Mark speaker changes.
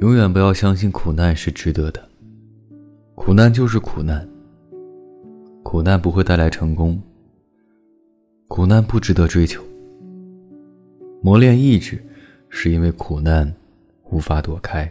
Speaker 1: 永远不要相信苦难是值得的，苦难就是苦难，苦难不会带来成功，苦难不值得追求。磨练意志，是因为苦难无法躲开。